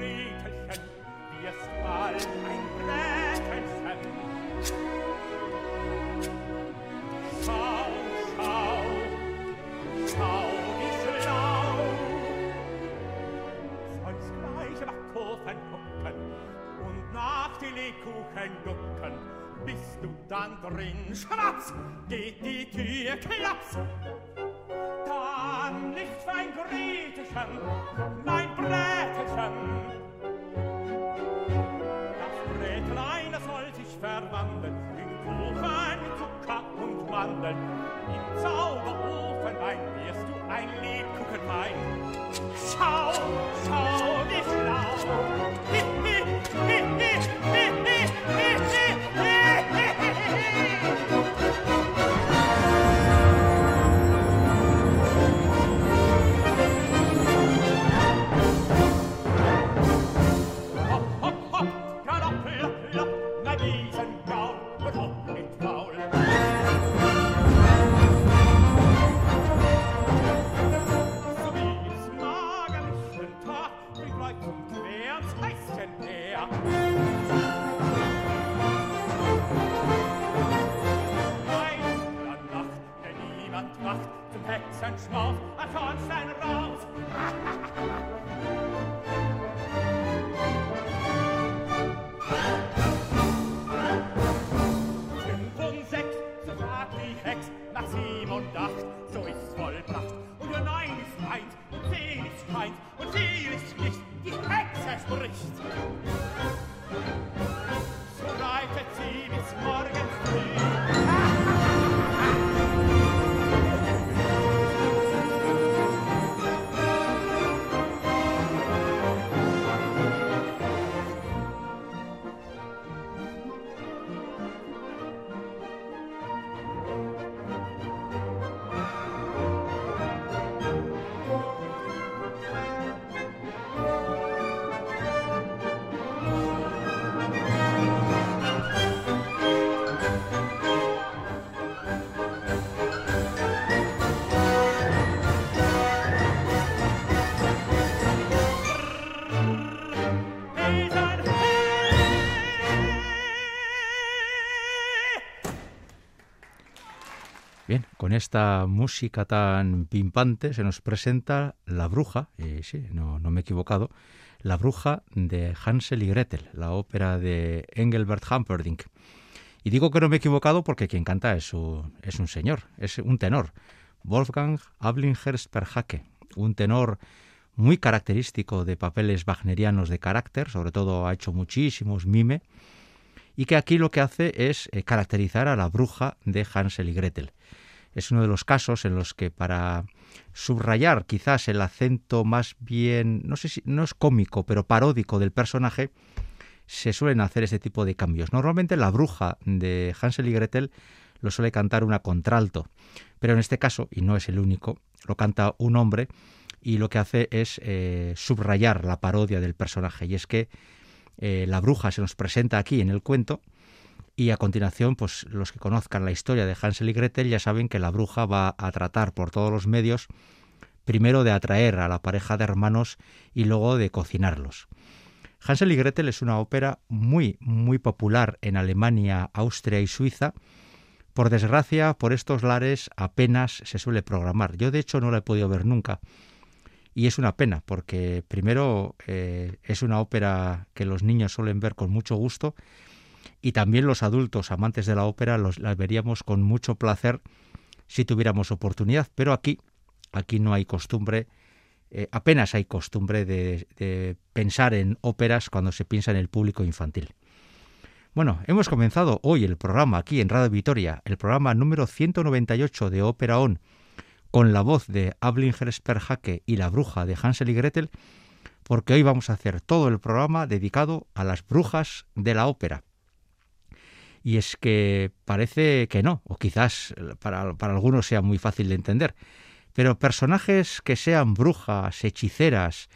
Bretelchen, wirst bald ein Bretelchen. Schau, schau, schau, wie schlau. Sollst gleich nach Kurven gucken und nach Telekuchen ducken. Bist du dann drin, schwarz, geht die Tür klaps. Dann nicht fein Gretelchen, mein Bretelchen, land con esta música tan pimpante se nos presenta La Bruja, y sí, no, no me he equivocado, La Bruja de Hansel y Gretel, la ópera de Engelbert Humperdinck. Y digo que no me he equivocado porque quien canta es un, es un señor, es un tenor, Wolfgang Ablingers-Perhacke, un tenor muy característico de papeles wagnerianos de carácter, sobre todo ha hecho muchísimos mime, y que aquí lo que hace es eh, caracterizar a la bruja de Hansel y Gretel. Es uno de los casos en los que para subrayar quizás el acento más bien, no sé si no es cómico, pero paródico del personaje, se suelen hacer este tipo de cambios. Normalmente la bruja de Hansel y Gretel lo suele cantar una contralto, pero en este caso, y no es el único, lo canta un hombre y lo que hace es eh, subrayar la parodia del personaje. Y es que eh, la bruja se nos presenta aquí en el cuento y a continuación, pues los que conozcan la historia de Hansel y Gretel ya saben que la bruja va a tratar por todos los medios primero de atraer a la pareja de hermanos y luego de cocinarlos. Hansel y Gretel es una ópera muy, muy popular en Alemania, Austria y Suiza. Por desgracia, por estos lares apenas se suele programar. Yo, de hecho, no la he podido ver nunca. Y es una pena, porque primero eh, es una ópera que los niños suelen ver con mucho gusto y también los adultos amantes de la ópera los, la veríamos con mucho placer si tuviéramos oportunidad. Pero aquí, aquí no hay costumbre, eh, apenas hay costumbre de, de pensar en óperas cuando se piensa en el público infantil. Bueno, hemos comenzado hoy el programa aquí en Radio Vitoria, el programa número 198 de Ópera On, con la voz de Ablinger Sperhake y la bruja de Hansel y Gretel, porque hoy vamos a hacer todo el programa dedicado a las brujas de la ópera. Y es que parece que no, o quizás para, para algunos sea muy fácil de entender, pero personajes que sean brujas, hechiceras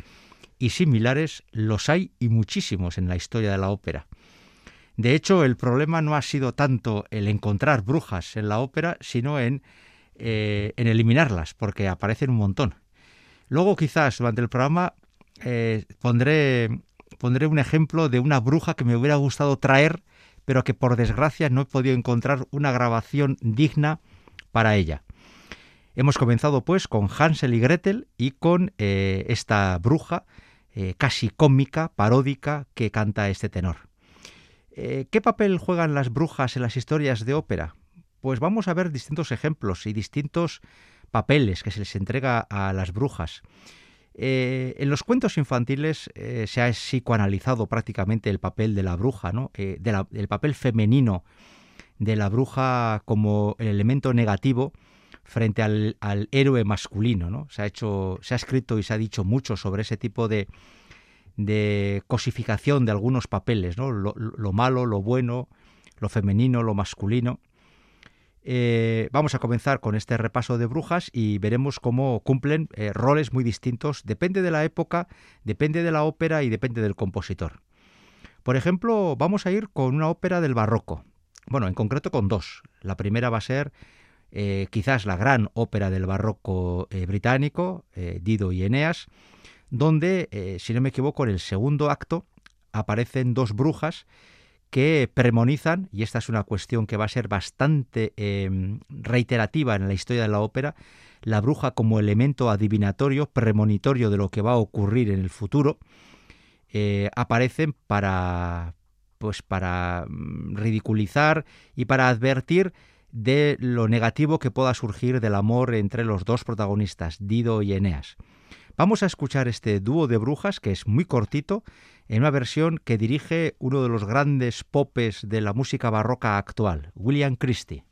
y similares los hay y muchísimos en la historia de la ópera. De hecho, el problema no ha sido tanto el encontrar brujas en la ópera, sino en, eh, en eliminarlas, porque aparecen un montón. Luego, quizás durante el programa eh, pondré pondré un ejemplo de una bruja que me hubiera gustado traer, pero que por desgracia no he podido encontrar una grabación digna para ella. Hemos comenzado pues con Hansel y Gretel y con eh, esta bruja eh, casi cómica, paródica, que canta este tenor. Eh, ¿Qué papel juegan las brujas en las historias de ópera? Pues vamos a ver distintos ejemplos y distintos papeles que se les entrega a las brujas. Eh, en los cuentos infantiles eh, se ha psicoanalizado prácticamente el papel de la bruja, ¿no? Eh, el papel femenino de la bruja como el elemento negativo frente al, héroe masculino. ¿no? Se, ha hecho, se ha escrito y se ha dicho mucho sobre ese tipo de, cosificación de algunos papeles, ¿no? lo malo, lo bueno, lo femenino, lo masculino. Eh, vamos a comenzar con este repaso de brujas y veremos cómo cumplen eh, roles muy distintos. Depende de la época, depende de la ópera y depende del compositor. Por ejemplo, vamos a ir con una ópera del barroco. Bueno, en concreto con dos. La primera va a ser eh, quizás la gran ópera del barroco británico, Dido y Eneas, donde, si no me equivoco, en el segundo acto aparecen dos brujas que premonizan, y esta es una cuestión que va a ser bastante em, reiterativa en la historia de la ópera, la bruja como elemento adivinatorio, premonitorio de lo que va a ocurrir en el futuro, eh, aparecen para, pues para mm, ridiculizar y para advertir de lo negativo que pueda surgir del amor entre los dos protagonistas, Dido y Eneas. Vamos a escuchar este dúo de brujas que es muy cortito en una versión que dirige uno de los grandes popes de la música barroca actual, William Christie.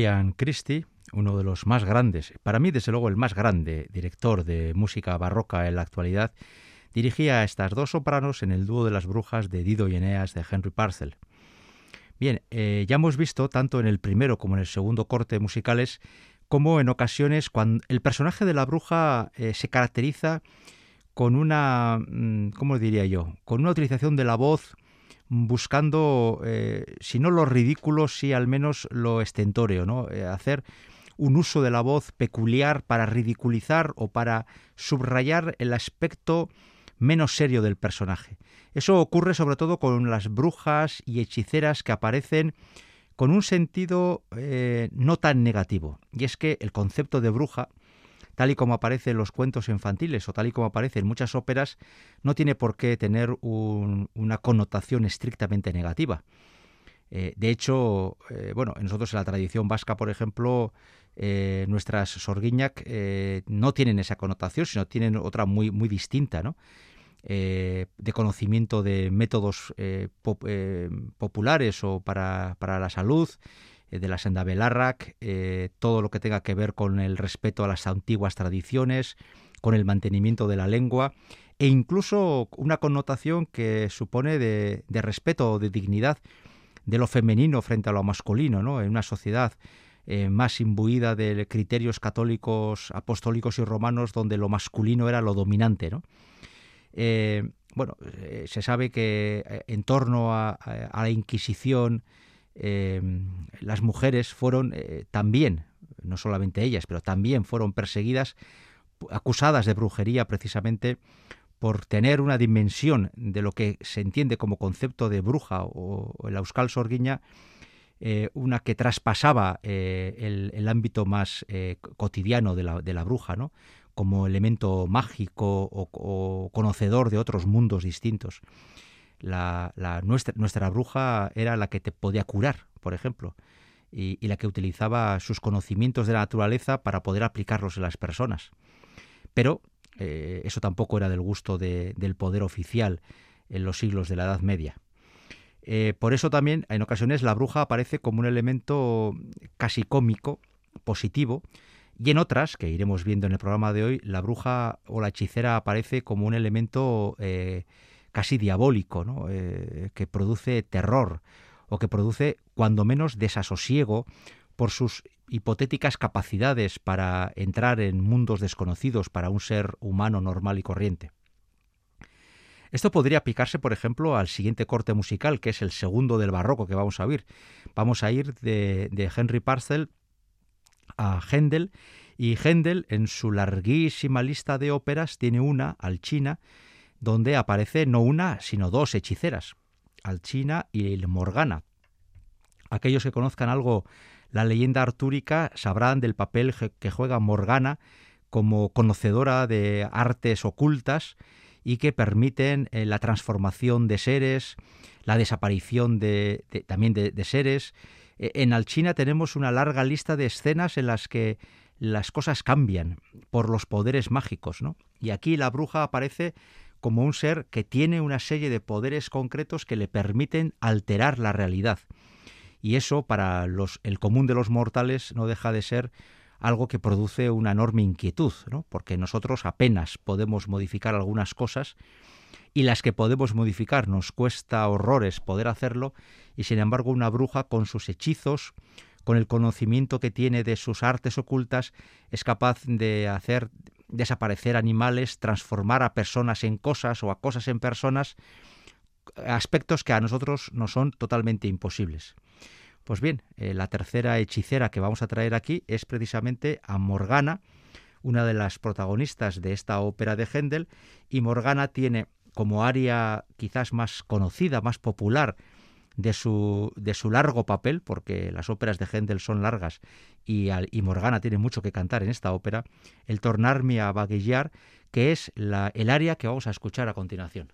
William Christie, uno de los más grandes, para mí desde luego el más grande director de música barroca en la actualidad, dirigía a estas dos sopranos en el dúo de las brujas de Dido y Eneas de Henry Parcel. Bien, eh, ya hemos visto tanto en el primero como en el segundo corte musicales como en ocasiones cuando el personaje de la bruja eh, se caracteriza con una, mm, ¿cómo diría yo?, con una utilización de la voz buscando, eh, si no lo ridículo, sí al menos lo estentóreo, ¿no? Eh, hacer un uso de la voz peculiar para ridiculizar o para subrayar el aspecto menos serio del personaje. Eso ocurre sobre todo con las brujas y hechiceras que aparecen con un sentido eh, no tan negativo. Y es que el concepto de bruja tal y como aparece en los cuentos infantiles o tal y como aparece en muchas óperas, no tiene por qué tener una connotación estrictamente negativa. Eh, de hecho, eh, bueno, nosotros en la tradición vasca, por ejemplo, eh, nuestras sorguiñac no tienen esa connotación, sino tienen otra muy, muy distinta, ¿no? de conocimiento de métodos populares o para, para la salud, de la senda Belarrac, eh, todo lo que tenga que ver con el respeto a las antiguas tradiciones, con el mantenimiento de la lengua e incluso una connotación que supone de, respeto o de dignidad de lo femenino frente a lo masculino, ¿no? En una sociedad eh, más imbuida de criterios católicos, apostólicos y romanos, donde lo masculino era lo dominante, ¿no? bueno, se sabe que en torno a la Inquisición Em, las mujeres fueron eh, también, no solamente ellas, pero también fueron perseguidas, acusadas de brujería precisamente por tener una dimensión de lo que se entiende como concepto de bruja o, el Euskal Sorguiña eh, una que traspasaba eh, el, ámbito más cotidiano de la, bruja, ¿no? como elemento mágico o, conocedor de otros mundos distintos. La, nuestra, nuestra, bruja era la que te podía curar, por ejemplo, y, la que utilizaba sus conocimientos de la naturaleza para poder aplicarlos en las personas. Pero eso tampoco era del gusto del poder oficial en los siglos de la Edad Media. Eh, por eso también en ocasiones la bruja aparece como un elemento casi cómico, positivo, y en otras, que iremos viendo en el programa de hoy, la bruja o la hechicera aparece como un elemento eh, casi diabólico, eh, que produce terror o que produce cuando menos desasosiego por sus hipotéticas capacidades para entrar en mundos desconocidos para un ser humano normal y corriente. Esto podría aplicarse, por ejemplo, al siguiente corte musical, que es el segundo del barroco que vamos a oír. Vamos a ir de, Henry Parcel a Händel, y Händel, en su larguísima lista de óperas, tiene una, Alchina, donde aparece no una, sino dos hechiceras, Alchina y Morgana. Aquellos que conozcan algo la leyenda artúrica sabrán del papel que juega Morgana como conocedora de artes ocultas y que permiten eh, la transformación de seres, la desaparición de, también de, seres. E, en Alchina tenemos una larga lista de escenas en las que las cosas cambian por los poderes mágicos, ¿no? Y aquí la bruja aparece como un ser que tiene una serie de poderes concretos que le permiten alterar la realidad. Y eso para el común de los mortales no deja de ser algo que produce una enorme inquietud, ¿no? porque nosotros apenas podemos modificar algunas cosas y las que podemos modificar nos cuesta horrores poder hacerlo y sin embargo una bruja con sus hechizos, con el conocimiento que tiene de sus artes ocultas, es capaz de hacer desaparecer animales, transformar a personas en cosas o a cosas en personas, aspectos que a nosotros no son totalmente imposibles. Pues bien, eh, la tercera hechicera que vamos a traer aquí es precisamente a Morgana, una de las protagonistas de esta ópera de Händel, y Morgana tiene como área quizás más conocida, más popular de su, de su largo papel, porque las óperas de Händel son largas y, y Morgana tiene mucho que cantar en esta ópera, el Tornarme a Baguillar, que es la, el área que vamos a escuchar a continuación.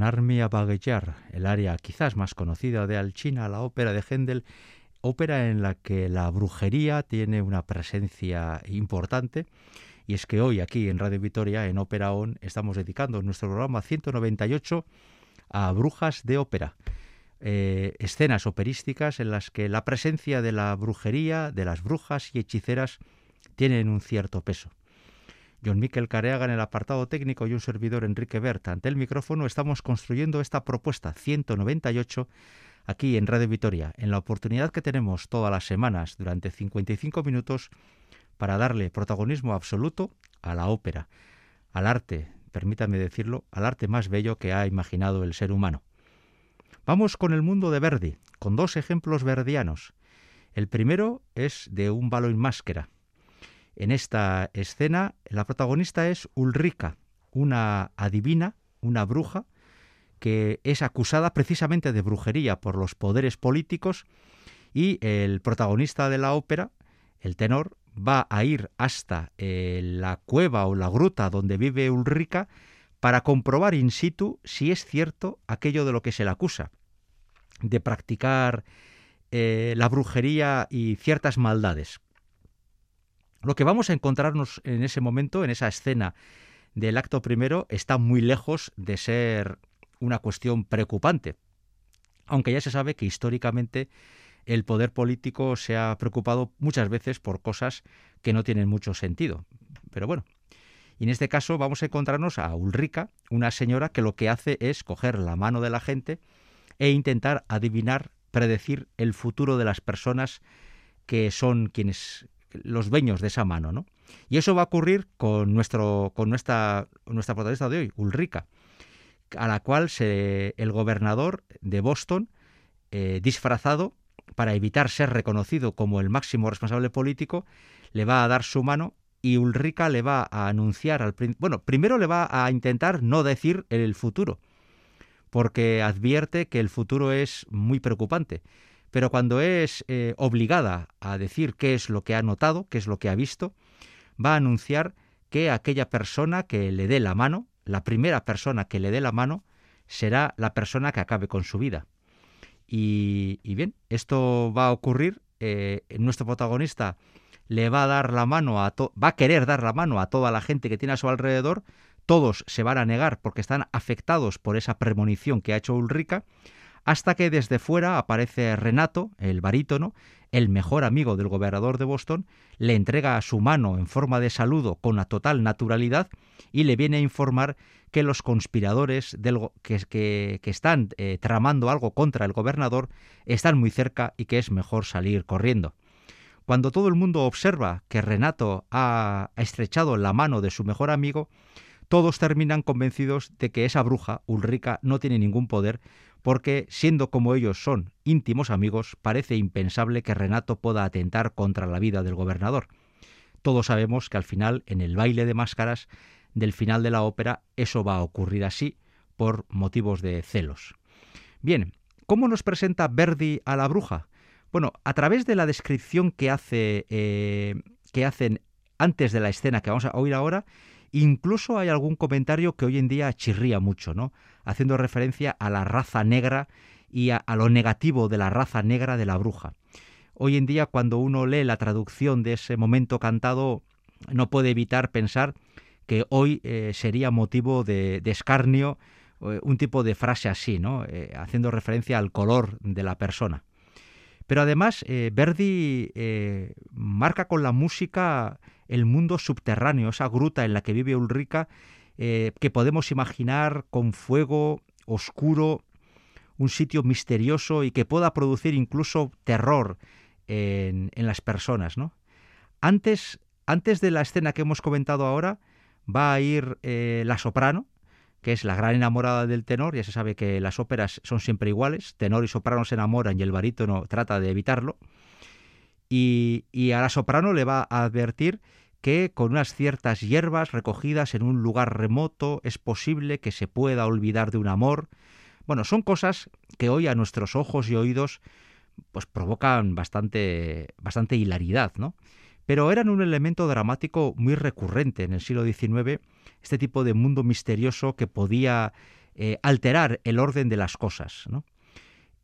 Tornarme a baguellar, el área quizás más conocida de Alchina, la ópera de Händel, ópera en la que la brujería tiene una presencia importante. Y es que hoy aquí en Radio Vitoria, en Ópera On, estamos dedicando nuestro programa 198 a brujas de ópera. Eh, escenas operísticas en las que la presencia de la brujería, de las brujas y hechiceras tienen un cierto peso. John Miquel Careaga en el apartado técnico y un servidor Enrique Berta ante el micrófono estamos construyendo esta propuesta 198 aquí en Radio Vitoria, en la oportunidad que tenemos todas las semanas durante 55 minutos para darle protagonismo absoluto a la ópera, al arte, permítame decirlo, al arte más bello que ha imaginado el ser humano. Vamos con el mundo de Verdi, con dos ejemplos verdianos. El primero es de un balo en máscara, en esta escena la protagonista es Ulrica, una adivina, una bruja, que es acusada precisamente de brujería por los poderes políticos y el protagonista de la ópera, el tenor, va a ir hasta eh, la cueva o la gruta donde vive Ulrica para comprobar in situ si es cierto aquello de lo que se le acusa, de practicar eh, la brujería y ciertas maldades. Lo que vamos a encontrarnos en ese momento, en esa escena del acto primero, está muy lejos de ser una cuestión preocupante, aunque ya se sabe que históricamente el poder político se ha preocupado muchas veces por cosas que no tienen mucho sentido. Pero bueno, y en este caso vamos a encontrarnos a Ulrica, una señora que lo que hace es coger la mano de la gente e intentar adivinar, predecir el futuro de las personas que son quienes los dueños de esa mano, ¿no? Y eso va a ocurrir con, nuestro, con nuestra, nuestra protagonista de hoy, Ulrica, a la cual se, el gobernador de Boston, eh, disfrazado para evitar ser reconocido como el máximo responsable político, le va a dar su mano y Ulrica le va a anunciar al bueno, primero le va a intentar no decir el futuro, porque advierte que el futuro es muy preocupante pero cuando es eh, obligada a decir qué es lo que ha notado, qué es lo que ha visto, va a anunciar que aquella persona que le dé la mano, la primera persona que le dé la mano, será la persona que acabe con su vida. Y, bien, esto va a ocurrir. Eh, nuestro protagonista le va a dar la mano a va a querer dar la mano a toda la gente que tiene a su alrededor. Todos se van a negar porque están afectados por esa premonición que ha hecho Ulrica hasta que desde fuera aparece Renato, el barítono, el mejor amigo del gobernador de Boston, le entrega su mano en forma de saludo con la total naturalidad y le viene a informar que los conspiradores del, que, están eh, tramando algo contra el gobernador están muy cerca y que es mejor salir corriendo. Cuando todo el mundo observa que Renato ha estrechado la mano de su mejor amigo, todos terminan convencidos de que esa bruja, Ulrica, no tiene ningún poder, porque, siendo como ellos son íntimos amigos, parece impensable que Renato pueda atentar contra la vida del gobernador. Todos sabemos que al final, en el baile de máscaras del final de la ópera, eso va a ocurrir así por motivos de celos. Bien, ¿cómo nos presenta Verdi a la bruja? Bueno, a través de la descripción que hace eh, que hacen antes de la escena que vamos a oír ahora, Incluso hay algún comentario que hoy en día chirría mucho, ¿no? Haciendo referencia a la raza negra y a, lo negativo de la raza negra de la bruja. Hoy en día, cuando uno lee la traducción de ese momento cantado, no puede evitar pensar que hoy eh, sería motivo de, escarnio eh, un tipo de frase así, ¿no? Eh, haciendo referencia al color de la persona. Pero además, Verdi marca con la música el mundo subterráneo, esa gruta en la que vive Ulrica, eh, que podemos imaginar con fuego oscuro, un sitio misterioso y que pueda producir incluso terror en, las personas. ¿no? Antes, antes de la escena que hemos comentado ahora, va a ir eh, la soprano, que es la gran enamorada del tenor. Ya se sabe que las óperas son siempre iguales, tenor y soprano se enamoran y el barítono trata de evitarlo. Y, y a la soprano le va a advertir que con unas ciertas hierbas recogidas en un lugar remoto es posible que se pueda olvidar de un amor. Bueno, son cosas que hoy a nuestros ojos y oídos pues provocan bastante, bastante hilaridad, ¿no? Pero eran un elemento dramático muy recurrente en el siglo XIX, este tipo de mundo misterioso que podía eh, alterar el orden de las cosas.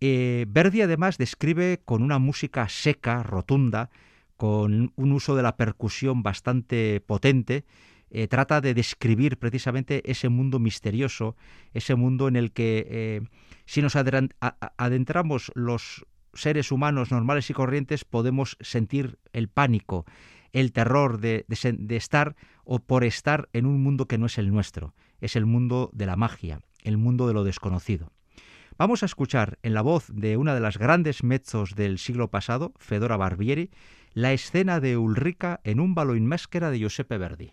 Eh, Verdi además describe con una música seca, rotunda, con un uso de la percusión bastante potente, eh, trata de describir precisamente ese mundo misterioso, ese mundo en el que si nos adentramos los seres humanos normales y corrientes podemos sentir el pánico, el terror de, estar o por estar en un mundo que no es el nuestro, es el mundo de la magia, el mundo de lo desconocido. Vamos a escuchar en la voz de una de las grandes mezzos del siglo pasado, Fedora Barbieri, la escena de Ulrica en un ballo in máscara de Giuseppe Verdi.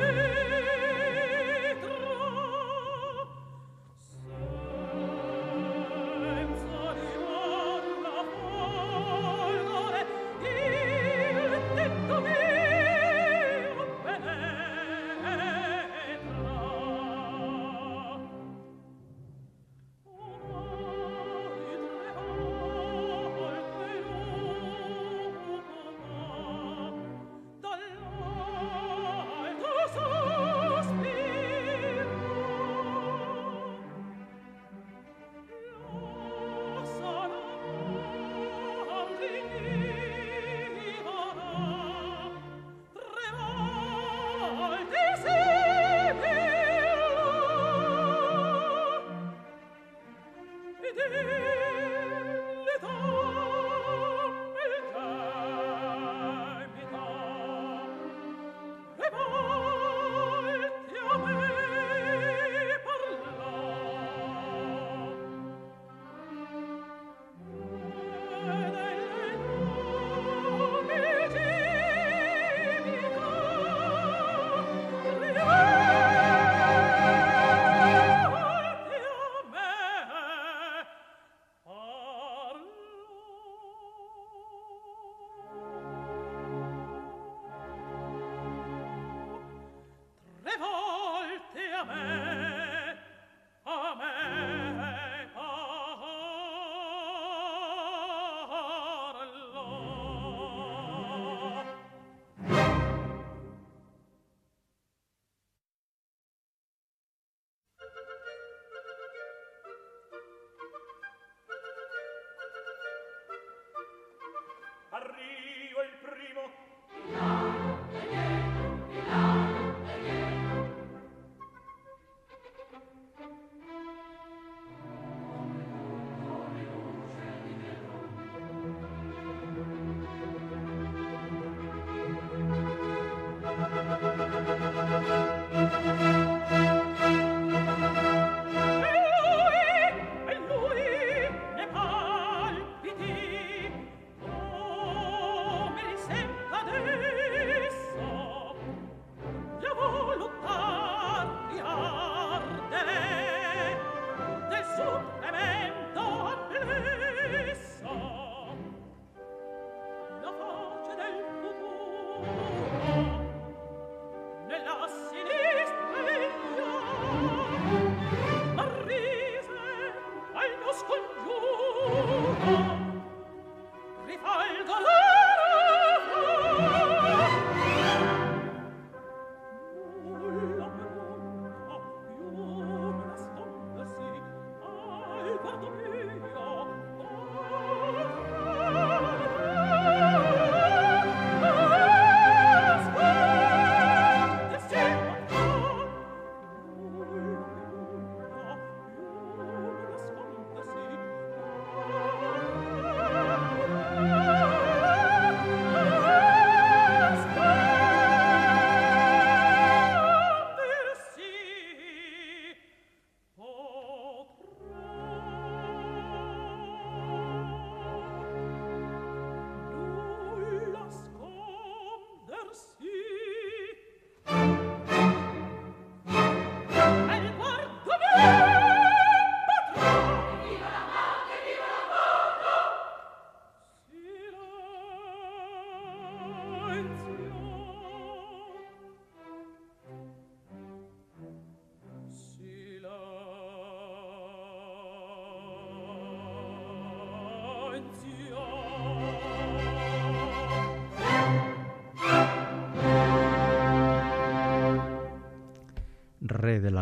you.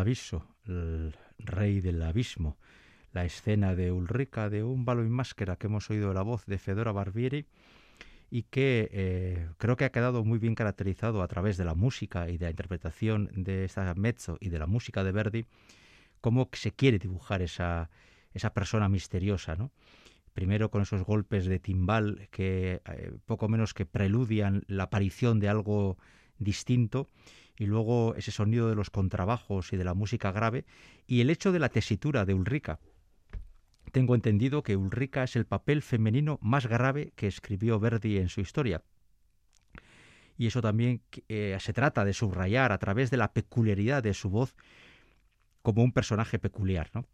El Rey del Abismo, la escena de Ulrica de un balo y máscara que hemos oído la voz de Fedora Barbieri y que eh, creo que ha quedado muy bien caracterizado a través de la música y de la interpretación de esta mezzo y de la música de Verdi, cómo se quiere dibujar esa, esa persona misteriosa, ¿no? Primero con esos golpes de timbal que eh, poco menos que preludian la aparición de algo distinto y luego ese sonido de los contrabajos y de la música grave y el hecho de la tesitura de Ulrica. Tengo entendido que Ulrica es el papel femenino más grave que escribió Verdi en su historia. Y eso también eh, se trata de subrayar a través de la peculiaridad de su voz como un personaje peculiar, ¿no?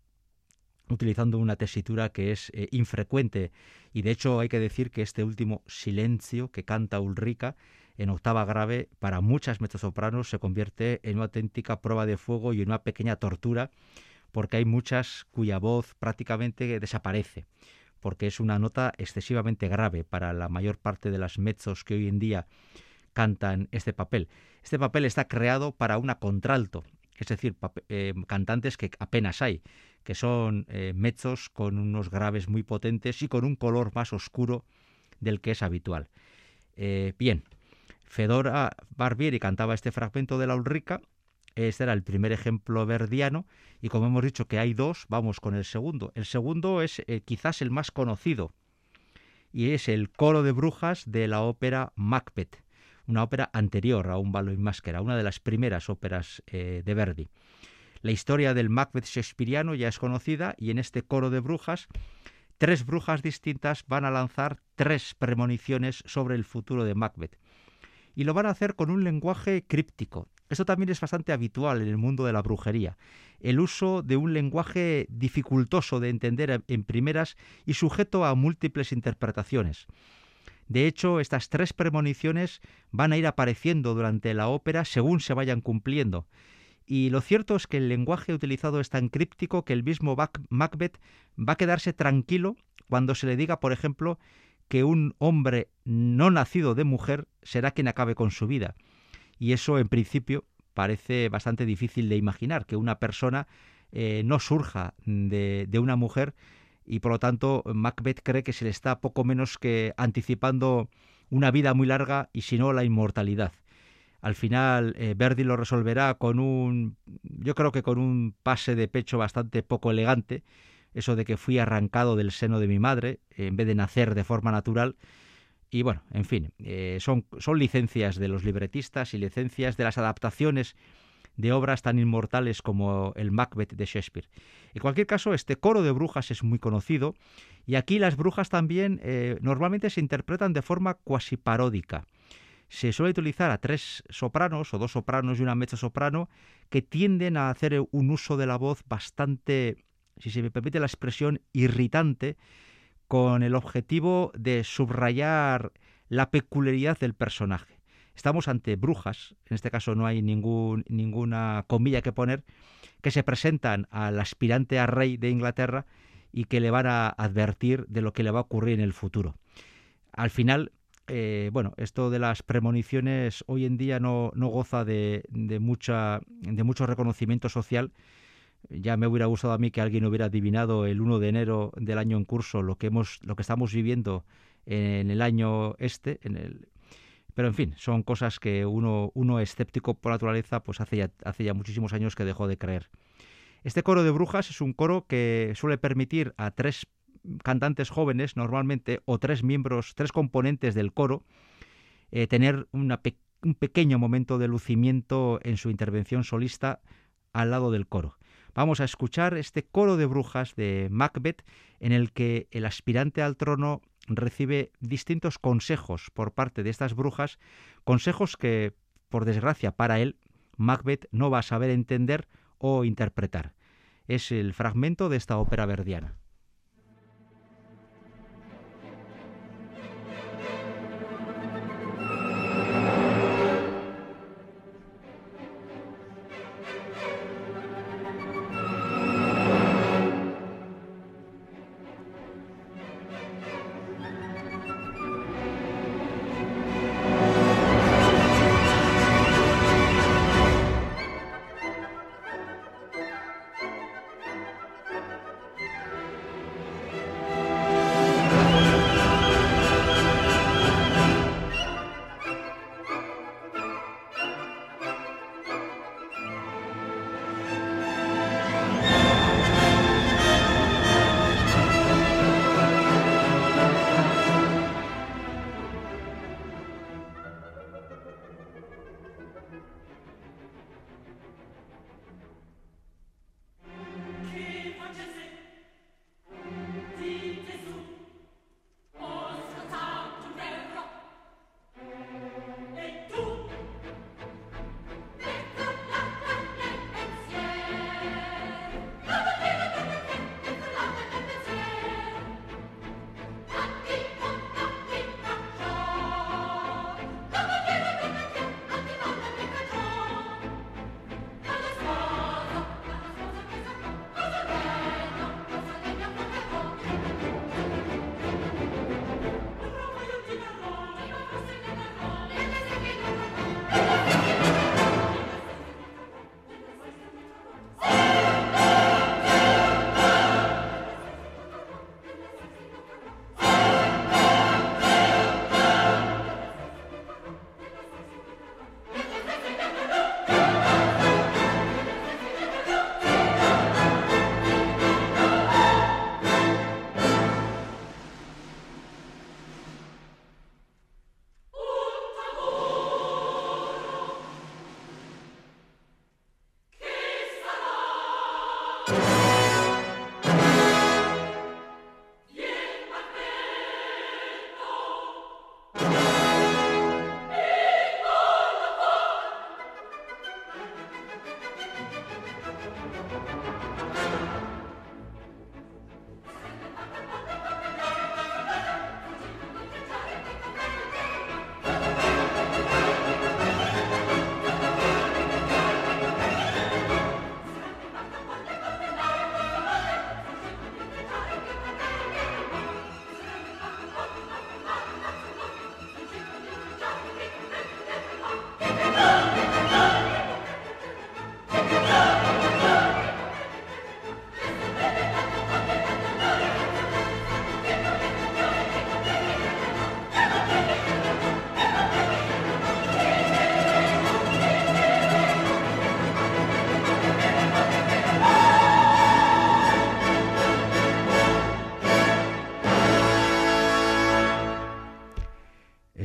Utilizando una tesitura que es eh, infrecuente y de hecho hay que decir que este último silencio que canta Ulrica en octava grave para muchas mezzosopranos se convierte en una auténtica prueba de fuego y en una pequeña tortura porque hay muchas cuya voz prácticamente desaparece porque es una nota excesivamente grave para la mayor parte de las mezzos que hoy en día cantan este papel. Este papel está creado para una contralto, es decir, eh, cantantes que apenas hay, que son eh, mezzos con unos graves muy potentes y con un color más oscuro del que es habitual. Eh, bien, Fedora Barbieri cantaba este fragmento de la Ulrica. Este era el primer ejemplo verdiano y como hemos dicho que hay dos, vamos con el segundo. El segundo es eh, quizás el más conocido y es el coro de brujas de la ópera Macbeth, una ópera anterior a Un balo y máscara, una de las primeras óperas eh, de Verdi. La historia del Macbeth shakespeariano ya es conocida y en este coro de brujas tres brujas distintas van a lanzar tres premoniciones sobre el futuro de Macbeth y lo van a hacer con un lenguaje críptico. Esto también es bastante habitual en el mundo de la brujería, el uso de un lenguaje dificultoso de entender en primeras y sujeto a múltiples interpretaciones. De hecho, estas tres premoniciones van a ir apareciendo durante la ópera según se vayan cumpliendo. Y lo cierto es que el lenguaje utilizado es tan críptico que el mismo Macbeth va a quedarse tranquilo cuando se le diga, por ejemplo, que un hombre no nacido de mujer será quien acabe con su vida. Y eso, en principio, parece bastante difícil de imaginar, que una persona eh, no surja de, de, una mujer y por lo tanto Macbeth cree que se le está poco menos que anticipando una vida muy larga y si no la inmortalidad. Al final eh, Verdi lo resolverá con un, yo creo que con un pase de pecho bastante poco elegante, eso de que fui arrancado del seno de mi madre en vez de nacer de forma natural. Y bueno, en fin, eh, son, son licencias de los libretistas y licencias de las adaptaciones de obras tan inmortales como el Macbeth de Shakespeare. En cualquier caso, este coro de brujas es muy conocido y aquí las brujas también eh, normalmente se interpretan de forma cuasi paródica. Se suele utilizar a tres sopranos o dos sopranos y una mezza soprano que tienden a hacer un uso de la voz bastante si se me permite la expresión, irritante, con el objetivo de subrayar la peculiaridad del personaje. Estamos ante brujas, en este caso no hay ninguna comilla que poner, que se presentan al aspirante a rey de Inglaterra y que le van a advertir de lo que le va a ocurrir en el futuro. Al final, eh, bueno, esto de las premoniciones hoy en día no, no goza de, de, mucha, de mucho reconocimiento social. Ya me hubiera gustado a mí que alguien hubiera adivinado el 1 de enero del año en curso lo que hemos lo que estamos viviendo en el año este en el pero en fin son cosas que uno uno escéptico por naturaleza pues hace ya hace ya muchísimos años que dejó de creer. Este coro de brujas es un coro que suele permitir a tres cantantes jóvenes normalmente o tres miembros tres componentes del coro eh, tener un pequeño momento de lucimiento en su intervención solista al lado del coro vamos a escuchar este coro de brujas de Macbeth en el que el aspirante al trono recibe distintos consejos por parte de estas brujas, consejos que, por desgracia para él, Macbeth no va a saber entender o interpretar. Es el fragmento de esta ópera verdiana.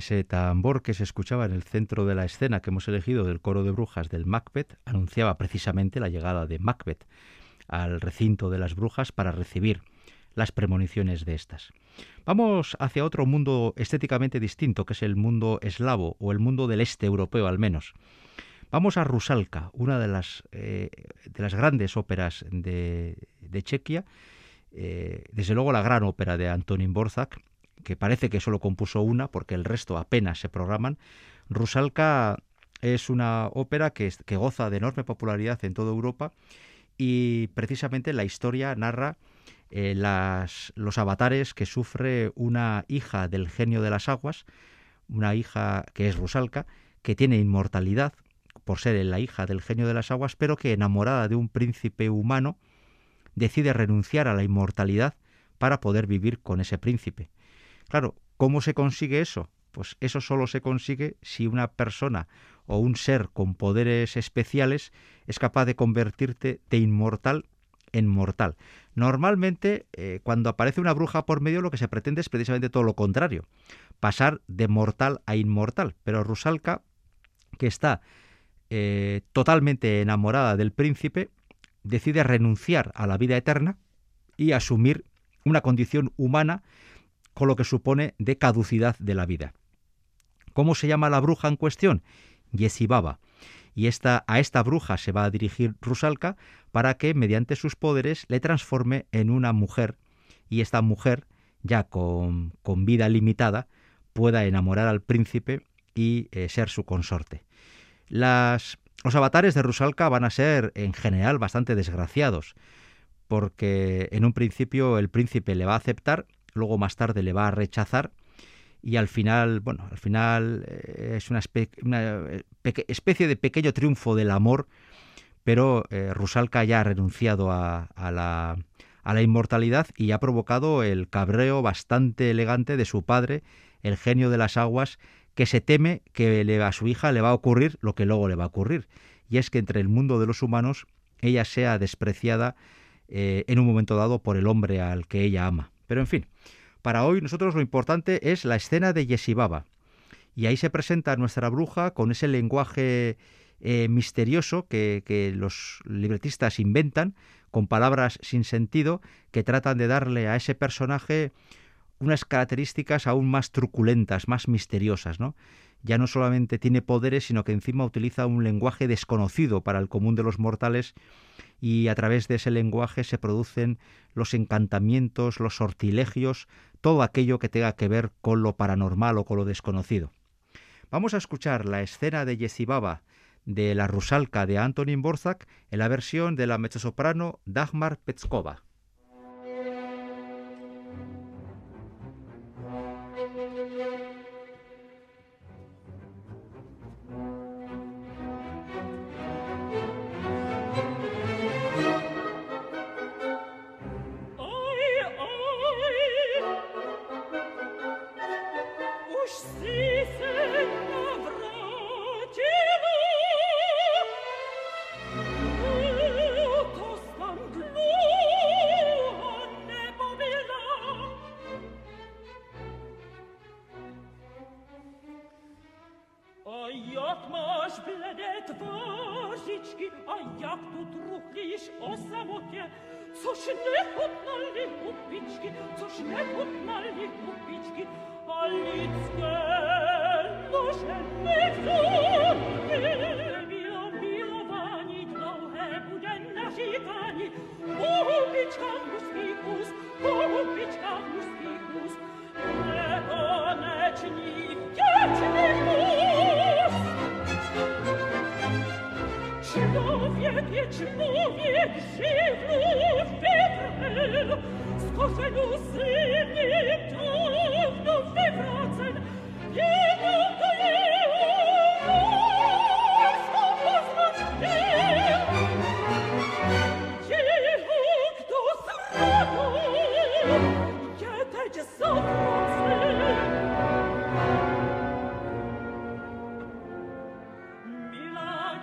Ese tambor que se escuchaba en el centro de la escena que hemos elegido del coro de brujas del Macbeth anunciaba precisamente la llegada de Macbeth al recinto de las brujas para recibir las premoniciones de estas. Vamos hacia otro mundo estéticamente distinto, que es el mundo eslavo o el mundo del este europeo al menos. Vamos a Rusalka, una de las, eh, de las grandes óperas de, de Chequia, eh, desde luego la gran ópera de Antonín Borzak, que parece que solo compuso una, porque el resto apenas se programan. Rusalka es una ópera que, goza de enorme popularidad en toda Europa y precisamente la historia narra eh, las, los avatares que sufre una hija del genio de las aguas, una hija que es Rusalka, que tiene inmortalidad por ser la hija del genio de las aguas, pero que enamorada de un príncipe humano decide renunciar a la inmortalidad para poder vivir con ese príncipe. Claro, ¿cómo se consigue eso? Pues eso solo se consigue si una persona o un ser con poderes especiales es capaz de convertirte de inmortal en mortal. Normalmente, eh, cuando aparece una bruja por medio, lo que se pretende es precisamente todo lo contrario, pasar de mortal a inmortal. Pero Rusalka, que está eh, totalmente enamorada del príncipe, decide renunciar a la vida eterna y asumir una condición humana con lo que supone de caducidad de la vida. ¿Cómo se llama la bruja en cuestión? Yesibaba. Y esta, a esta bruja se va a dirigir Rusalka para que, mediante sus poderes, le transforme en una mujer y esta mujer, ya con, con vida limitada, pueda enamorar al príncipe y eh, ser su consorte. Los avatares de Rusalka van a ser en general bastante desgraciados, porque en un principio el príncipe le va a aceptar, luego más tarde le va a rechazar y al final, bueno, al final eh, es una, eh, especie de pequeño triunfo del amor, pero eh, Rusalka ya ha renunciado a, la, a la inmortalidad y ha provocado el cabreo bastante elegante de su padre, el genio de las aguas, que se teme que a su hija le va a ocurrir lo que luego le va a ocurrir, y es que entre el mundo de los humanos ella sea despreciada en un momento dado por el hombre al que ella ama. Pero en fin, para hoy nosotros lo importante es la escena de Yesibaba, y ahí se presenta nuestra bruja con ese lenguaje eh, misterioso que, que los libretistas inventan, con palabras sin sentido, que tratan de darle a ese personaje unas características aún más truculentas, más misteriosas, ¿no? Ya no solamente tiene poderes, sino que encima utiliza un lenguaje desconocido para el común de los mortales y a través de ese lenguaje se producen los encantamientos, los sortilegios, todo aquello que tenga que ver con lo paranormal o con lo desconocido. Vamos a escuchar la escena de Yesibaba de la Rusalka de Antonin Borzak en la versión de la mezzosoprano Dagmar Petskova.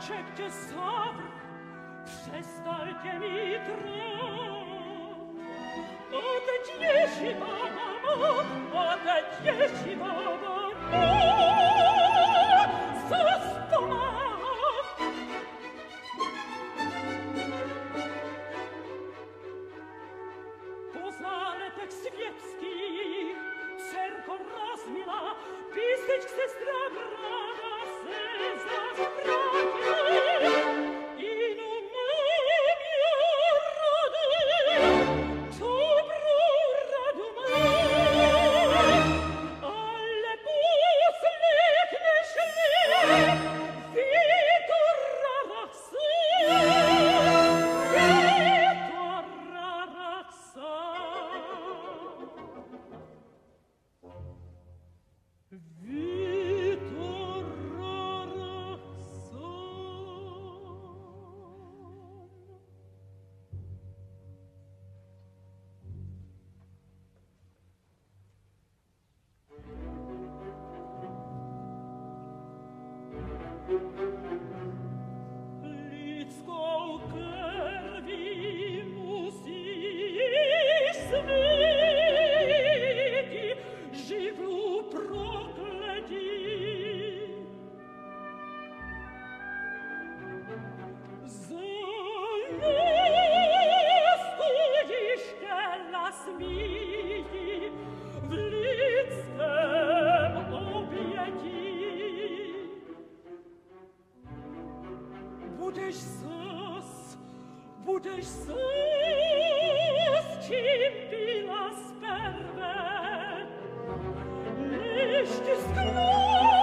çekti sabr Przestaje mi dron Odejdź ci mama, odejdź ci mama Została Pozaletek świecki Serko raz mila Pisać k sestra будеш сос, будеш сос, чим ти нас перве. Nicht ist genug,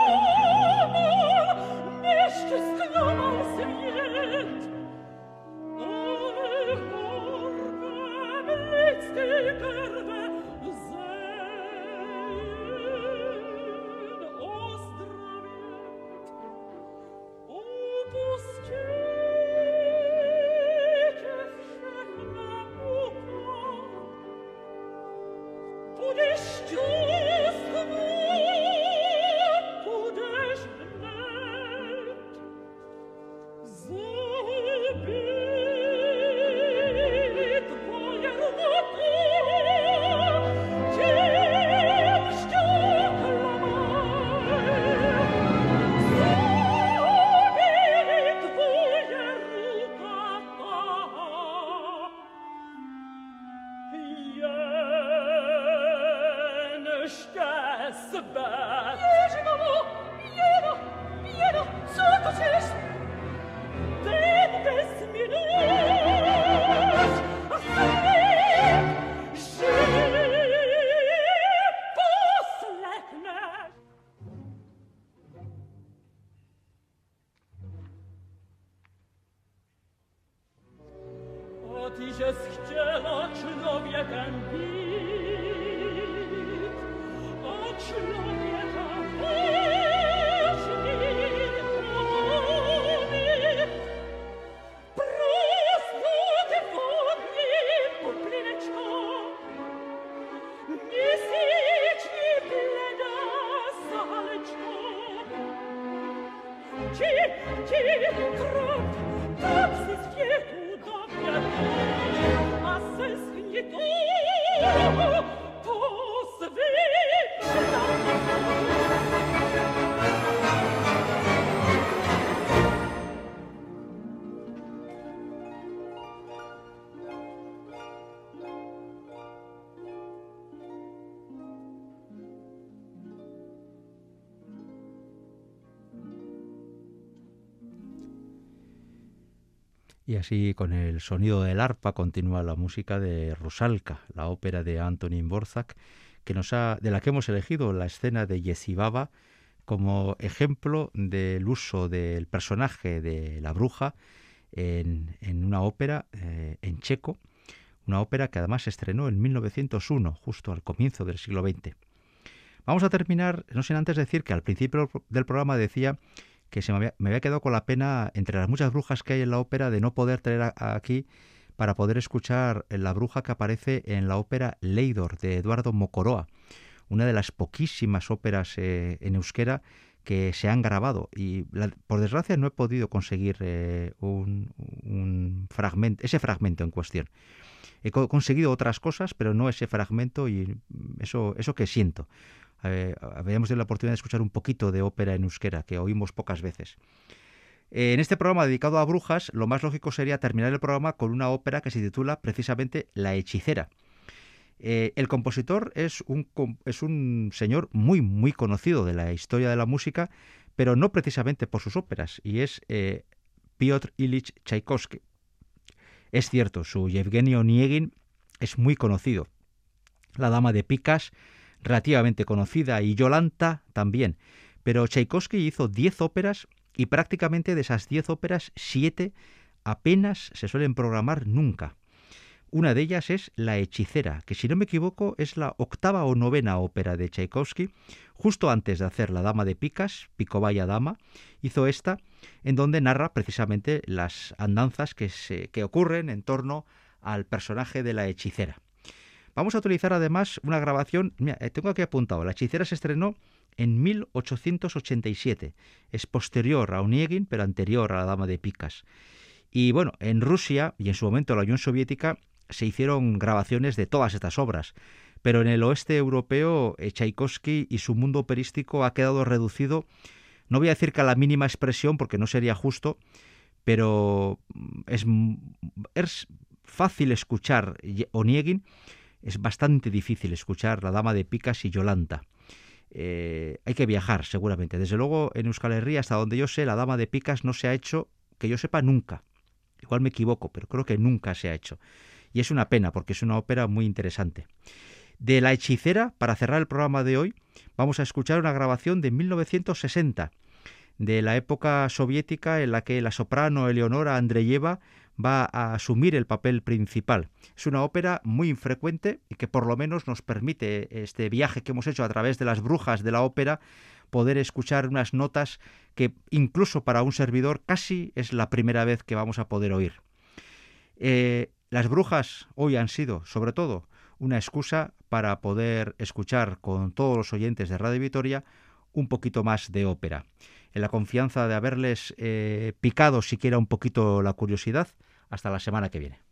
Action! Y así, con el sonido del arpa, continúa la música de Rusalka, la ópera de Antonín Borzak, que nos ha, de la que hemos elegido la escena de Yesibaba como ejemplo del uso del personaje de la bruja en, una ópera eh, en checo, una ópera que además se estrenó en 1901, justo al comienzo del siglo XX. Vamos a terminar, no sin antes decir que al principio del programa decía que se me había, quedado con la pena, entre las muchas brujas que hay en la ópera, de no poder traer aquí para poder escuchar la bruja que aparece en la ópera Leidor de Eduardo Mocoroa, una de las poquísimas óperas eh, en euskera que se han grabado y por desgracia no he podido conseguir eh, un, fragmento, ese fragmento en cuestión. He conseguido otras cosas, pero no ese fragmento y eso, eso que siento eh, habíamos tenido la oportunidad de escuchar un poquito de ópera en euskera, que oímos pocas veces. En este programa dedicado a brujas, lo más lógico sería terminar el programa con una ópera que se titula precisamente La hechicera. Eh, el compositor es un, es un señor muy, muy conocido de la historia de la música, pero no precisamente por sus óperas, y es eh, Piotr Ilich Tchaikovsky. Es cierto, su Yevgeny Onegin es muy conocido. La Dama de Picas, relativamente conocida, y Yolanta también. Pero Tchaikovsky hizo diez óperas y prácticamente de esas diez óperas, siete apenas se suelen programar nunca. Una de ellas es La hechicera, que si no me equivoco es la octava o novena ópera de Tchaikovsky, justo antes de hacer La Dama de Picas, Picobaya Dama, hizo esta, en donde narra precisamente las andanzas que, se, que ocurren en torno al personaje de la hechicera. Vamos a utilizar además una grabación, eh, tengo aquí apuntado, La hechicera se estrenó en 1887, es posterior a Onegin, pero anterior a La Dama de Picas. Y bueno, en Rusia y en su momento la Unión Soviética se hicieron grabaciones de todas estas obras, pero en el oeste europeo eh, Tchaikovsky y su mundo operístico ha quedado reducido, no voy a decir que a la mínima expresión porque no sería justo, pero mm, es, es fácil escuchar Oniegin, es bastante difícil escuchar La Dama de Picas y Yolanta. Eh, hay que viajar, seguramente. Desde luego, en Euskal Herria, hasta donde yo sé, La Dama de Picas no se ha hecho, que yo sepa, nunca. Igual me equivoco, pero creo que nunca se ha hecho y es una pena porque es una ópera muy interesante. De La hechicera, para cerrar el programa de hoy, vamos a escuchar una grabación de 1960, de la época soviética en la que la soprano Eleonora Andreyeva va a asumir el papel principal. Es una ópera muy infrecuente y que por lo menos nos permite este viaje que hemos hecho a través de las brujas de la ópera poder escuchar unas notas que incluso para un servidor casi es la primera vez que vamos a poder oír. Eh, las brujas hoy han sido, sobre todo, una excusa para poder escuchar con todos los oyentes de Radio Vitoria un poquito más de ópera. En la confianza de haberles eh, picado siquiera un poquito la curiosidad, hasta la semana que viene.